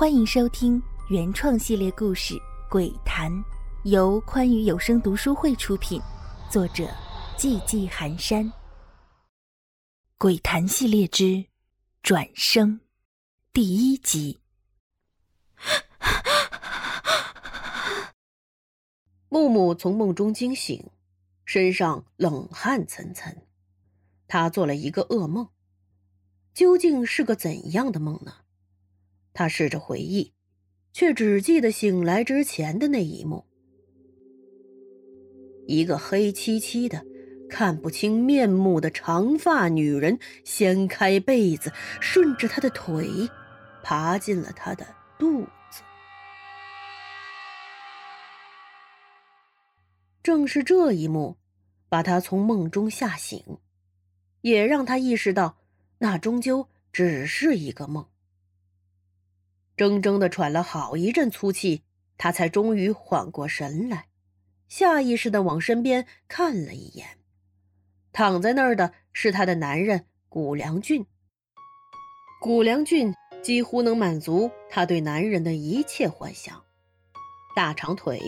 欢迎收听原创系列故事《鬼谈》，由宽裕有声读书会出品，作者寂寂寒山。《鬼谈》系列之《转生》第一集。木木从梦中惊醒，身上冷汗涔涔。他做了一个噩梦，究竟是个怎样的梦呢？他试着回忆，却只记得醒来之前的那一幕：一个黑漆漆的、看不清面目的长发女人掀开被子，顺着他的腿爬进了他的肚子。正是这一幕，把他从梦中吓醒，也让他意识到，那终究只是一个梦。怔怔的喘了好一阵粗气，他才终于缓过神来，下意识的往身边看了一眼，躺在那儿的是他的男人谷良俊。谷良俊几乎能满足他对男人的一切幻想：大长腿、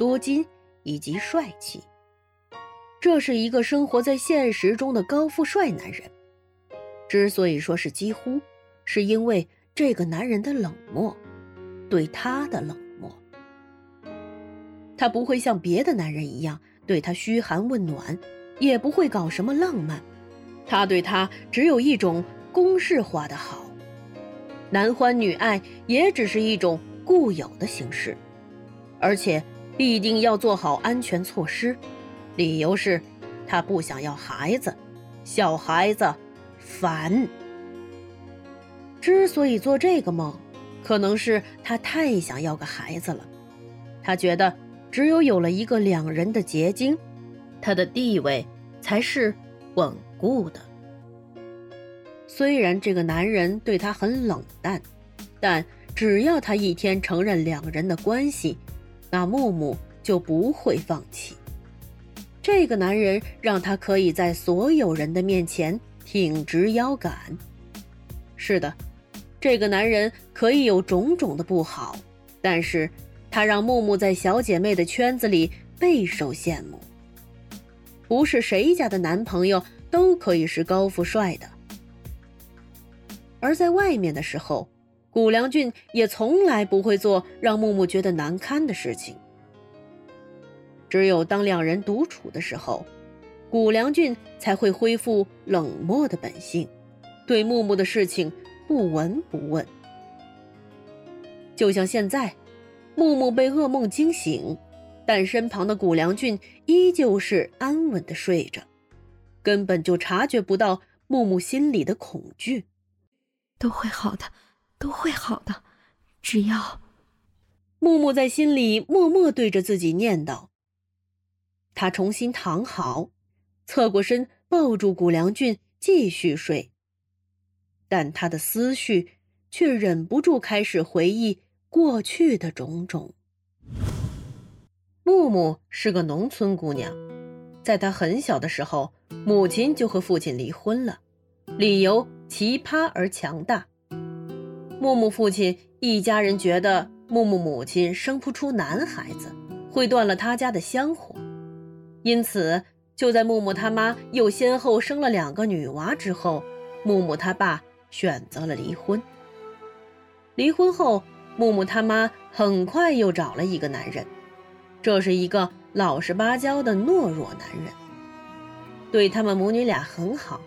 多金以及帅气。这是一个生活在现实中的高富帅男人。之所以说是几乎，是因为。这个男人的冷漠，对他的冷漠，他不会像别的男人一样对他嘘寒问暖，也不会搞什么浪漫，他对他只有一种公式化的好，男欢女爱也只是一种固有的形式，而且必定要做好安全措施，理由是，他不想要孩子，小孩子烦。之所以做这个梦，可能是他太想要个孩子了。他觉得，只有有了一个两人的结晶，他的地位才是稳固的。虽然这个男人对他很冷淡，但只要他一天承认两人的关系，那木木就不会放弃。这个男人让他可以在所有人的面前挺直腰杆。是的。这个男人可以有种种的不好，但是他让木木在小姐妹的圈子里备受羡慕。不是谁家的男朋友都可以是高富帅的，而在外面的时候，谷良俊也从来不会做让木木觉得难堪的事情。只有当两人独处的时候，谷良俊才会恢复冷漠的本性，对木木的事情。不闻不问，就像现在，木木被噩梦惊醒，但身旁的谷良俊依旧是安稳的睡着，根本就察觉不到木木心里的恐惧。都会好的，都会好的，只要……木木在心里默默对着自己念叨。他重新躺好，侧过身抱住谷良俊，继续睡。但他的思绪却忍不住开始回忆过去的种种。木木是个农村姑娘，在她很小的时候，母亲就和父亲离婚了，理由奇葩而强大。木木父亲一家人觉得木木母亲生不出男孩子，会断了他家的香火，因此就在木木他妈又先后生了两个女娃之后，木木他爸。选择了离婚。离婚后，木木他妈很快又找了一个男人，这是一个老实巴交的懦弱男人，对他们母女俩很好，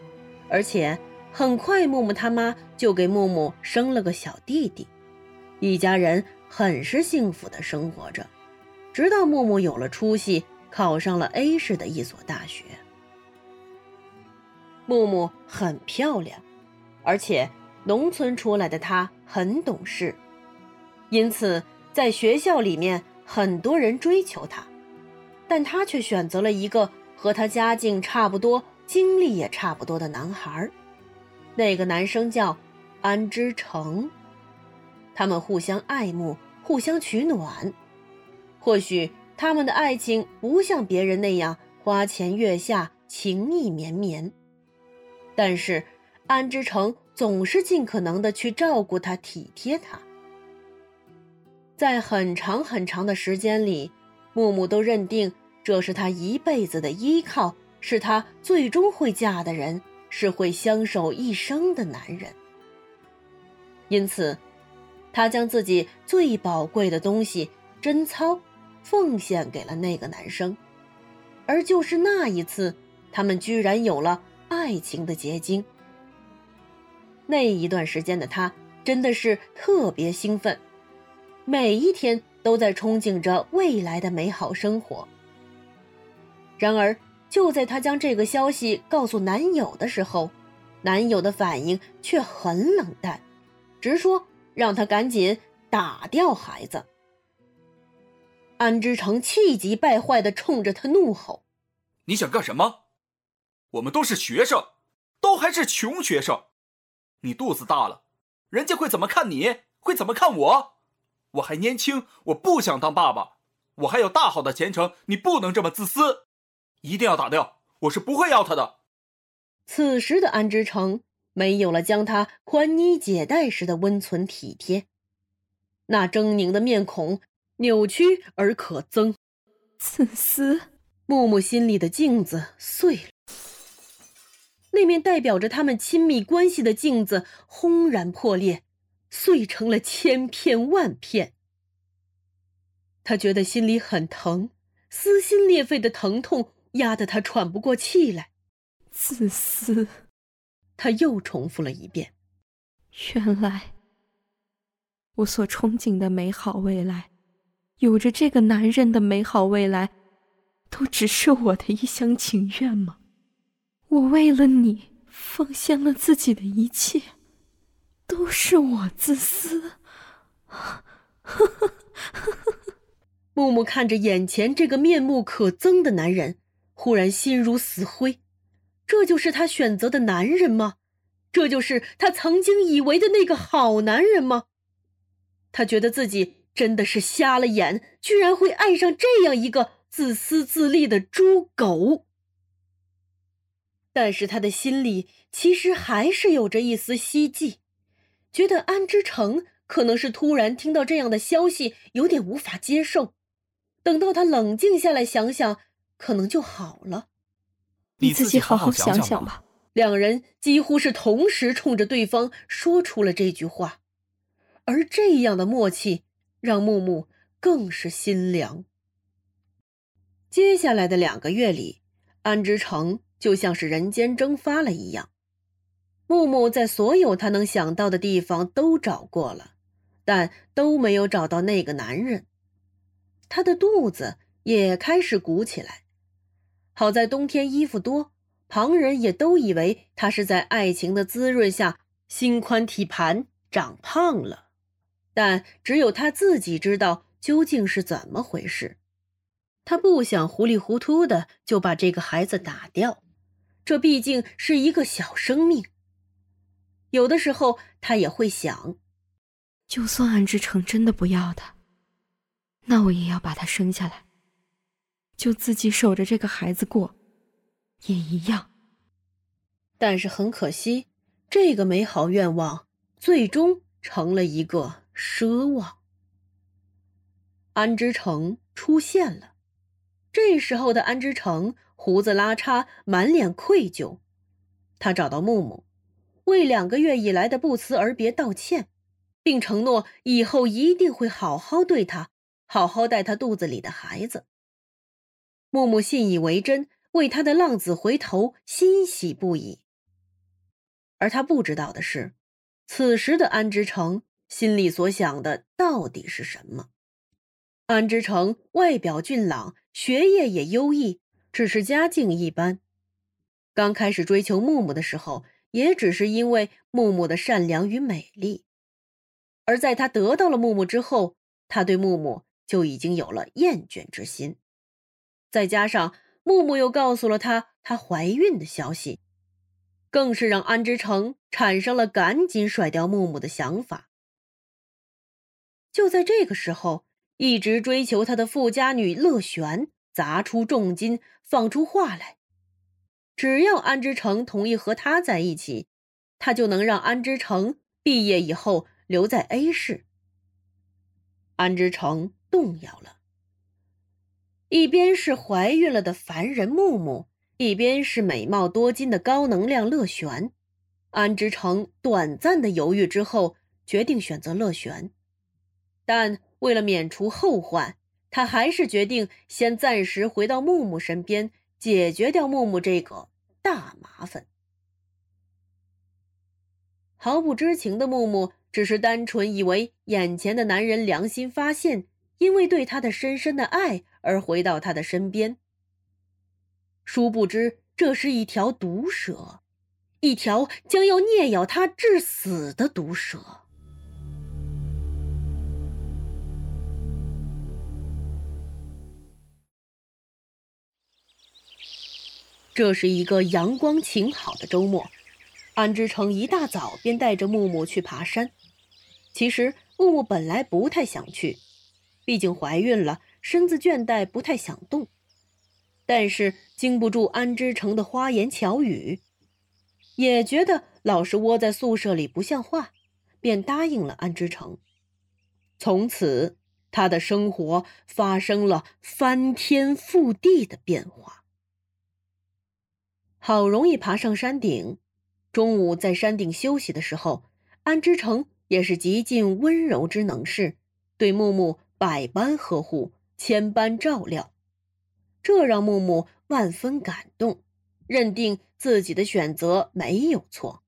而且很快木木他妈就给木木生了个小弟弟，一家人很是幸福的生活着，直到木木有了出息，考上了 A 市的一所大学。木木很漂亮。而且，农村出来的他很懂事，因此在学校里面很多人追求他，但他却选择了一个和他家境差不多、经历也差不多的男孩。那个男生叫安之成，他们互相爱慕，互相取暖。或许他们的爱情不像别人那样花前月下、情意绵绵，但是。安之成总是尽可能的去照顾他、体贴他，在很长很长的时间里，木木都认定这是他一辈子的依靠，是他最终会嫁的人，是会相守一生的男人。因此，他将自己最宝贵的东西——贞操，奉献给了那个男生。而就是那一次，他们居然有了爱情的结晶。那一段时间的他真的是特别兴奋，每一天都在憧憬着未来的美好生活。然而，就在她将这个消息告诉男友的时候，男友的反应却很冷淡，直说让她赶紧打掉孩子。安之成气急败坏的冲着他怒吼：“你想干什么？我们都是学生，都还是穷学生。你肚子大了，人家会怎么看你？会怎么看我？我还年轻，我不想当爸爸，我还有大好的前程。你不能这么自私，一定要打掉！我是不会要他的。”此时的安之成没有了将他宽衣解带时的温存体贴，那狰狞的面孔。扭曲而可憎，自私。木木心里的镜子碎了，那面代表着他们亲密关系的镜子轰然破裂，碎成了千片万片。他觉得心里很疼，撕心裂肺的疼痛压得他喘不过气来。自私，他又重复了一遍。原来，我所憧憬的美好未来。有着这个男人的美好未来，都只是我的一厢情愿吗？我为了你奉献了自己的一切，都是我自私。木木看着眼前这个面目可憎的男人，忽然心如死灰。这就是他选择的男人吗？这就是他曾经以为的那个好男人吗？他觉得自己。真的是瞎了眼，居然会爱上这样一个自私自利的猪狗。但是他的心里其实还是有着一丝希冀，觉得安之成可能是突然听到这样的消息，有点无法接受。等到他冷静下来想想，可能就好了。你自己好好想想吧。两人几乎是同时冲着对方说出了这句话，而这样的默契。让木木更是心凉。接下来的两个月里，安之城就像是人间蒸发了一样。木木在所有他能想到的地方都找过了，但都没有找到那个男人。他的肚子也开始鼓起来。好在冬天衣服多，旁人也都以为他是在爱情的滋润下心宽体盘长胖了。但只有他自己知道究竟是怎么回事。他不想糊里糊涂的就把这个孩子打掉，这毕竟是一个小生命。有的时候他也会想，就算安之成真的不要他，那我也要把他生下来，就自己守着这个孩子过，也一样。但是很可惜，这个美好愿望最终成了一个。奢望。安之成出现了，这时候的安之成胡子拉碴，满脸愧疚。他找到木木，为两个月以来的不辞而别道歉，并承诺以后一定会好好对他，好好待他肚子里的孩子。木木信以为真，为他的浪子回头欣喜不已。而他不知道的是，此时的安之成。心里所想的到底是什么？安之成外表俊朗，学业也优异，只是家境一般。刚开始追求木木的时候，也只是因为木木的善良与美丽。而在他得到了木木之后，他对木木就已经有了厌倦之心。再加上木木又告诉了他她怀孕的消息，更是让安之成产生了赶紧甩掉木木的想法。就在这个时候，一直追求他的富家女乐璇砸出重金，放出话来：只要安之成同意和他在一起，他就能让安之成毕业以后留在 A 市。安之成动摇了。一边是怀孕了的凡人木木，一边是美貌多金的高能量乐璇。安之成短暂的犹豫之后，决定选择乐璇，但为了免除后患，他还是决定先暂时回到木木身边，解决掉木木这个大麻烦。毫不知情的木木只是单纯以为眼前的男人良心发现，因为对他的深深的爱而回到他的身边。殊不知，这是一条毒蛇。一条将要啮咬他致死的毒蛇。这是一个阳光晴好的周末，安之成一大早便带着木木去爬山。其实木木本来不太想去，毕竟怀孕了，身子倦怠，不太想动。但是经不住安之成的花言巧语。也觉得老是窝在宿舍里不像话，便答应了安之成。从此，他的生活发生了翻天覆地的变化。好容易爬上山顶，中午在山顶休息的时候，安之成也是极尽温柔之能事，对木木百般呵护，千般照料，这让木木万分感动。认定自己的选择没有错。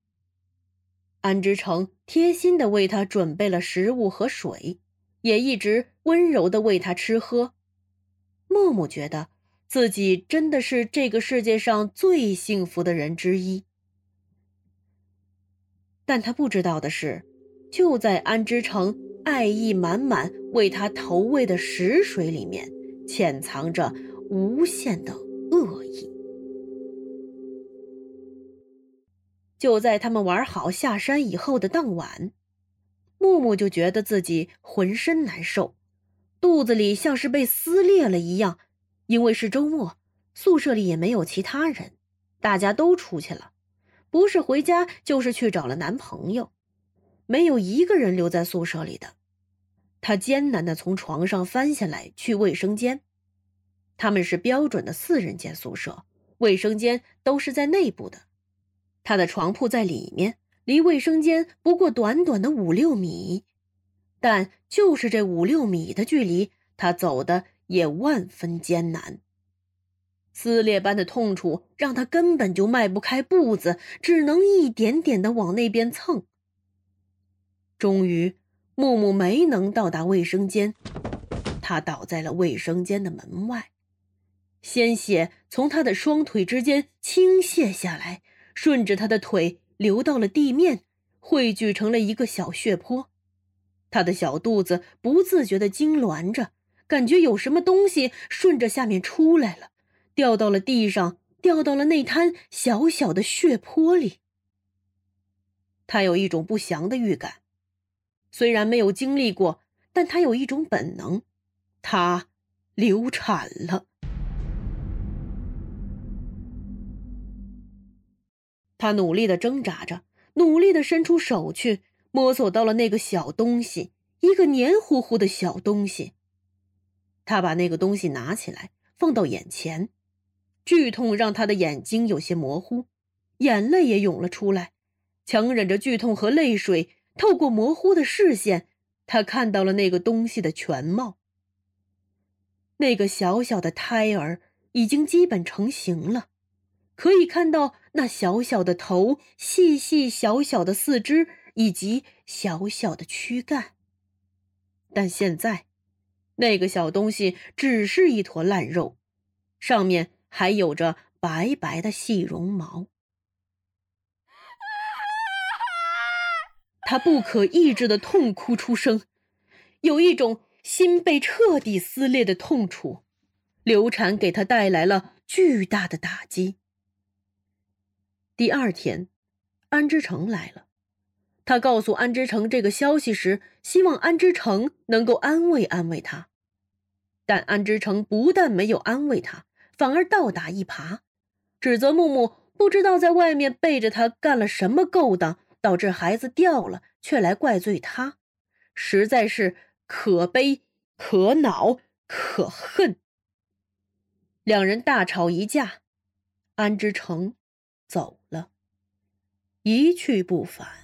安之成贴心的为他准备了食物和水，也一直温柔的喂他吃喝。木木觉得自己真的是这个世界上最幸福的人之一。但他不知道的是，就在安之成爱意满满为他投喂的食水里面，潜藏着无限的恶意。就在他们玩好下山以后的当晚，木木就觉得自己浑身难受，肚子里像是被撕裂了一样。因为是周末，宿舍里也没有其他人，大家都出去了，不是回家就是去找了男朋友，没有一个人留在宿舍里的。他艰难的从床上翻下来去卫生间，他们是标准的四人间宿舍，卫生间都是在内部的。他的床铺在里面，离卫生间不过短短的五六米，但就是这五六米的距离，他走的也万分艰难。撕裂般的痛楚让他根本就迈不开步子，只能一点点的往那边蹭。终于，木木没能到达卫生间，他倒在了卫生间的门外，鲜血从他的双腿之间倾泻下来。顺着他的腿流到了地面，汇聚成了一个小血泊。他的小肚子不自觉的痉挛着，感觉有什么东西顺着下面出来了，掉到了地上，掉到了那滩小小的血泊里。他有一种不祥的预感，虽然没有经历过，但他有一种本能，他流产了。他努力的挣扎着，努力的伸出手去摸索到了那个小东西，一个黏糊糊的小东西。他把那个东西拿起来放到眼前，剧痛让他的眼睛有些模糊，眼泪也涌了出来。强忍着剧痛和泪水，透过模糊的视线，他看到了那个东西的全貌。那个小小的胎儿已经基本成型了。可以看到那小小的头、细细小小的四肢以及小小的躯干，但现在，那个小东西只是一坨烂肉，上面还有着白白的细绒毛。他不可抑制的痛哭出声，有一种心被彻底撕裂的痛楚。流产给他带来了巨大的打击。第二天，安之成来了。他告诉安之成这个消息时，希望安之成能够安慰安慰他。但安之成不但没有安慰他，反而倒打一耙，指责木木不知道在外面背着他干了什么勾当，导致孩子掉了，却来怪罪他，实在是可悲可恼可恨。两人大吵一架，安之成走了，一去不返。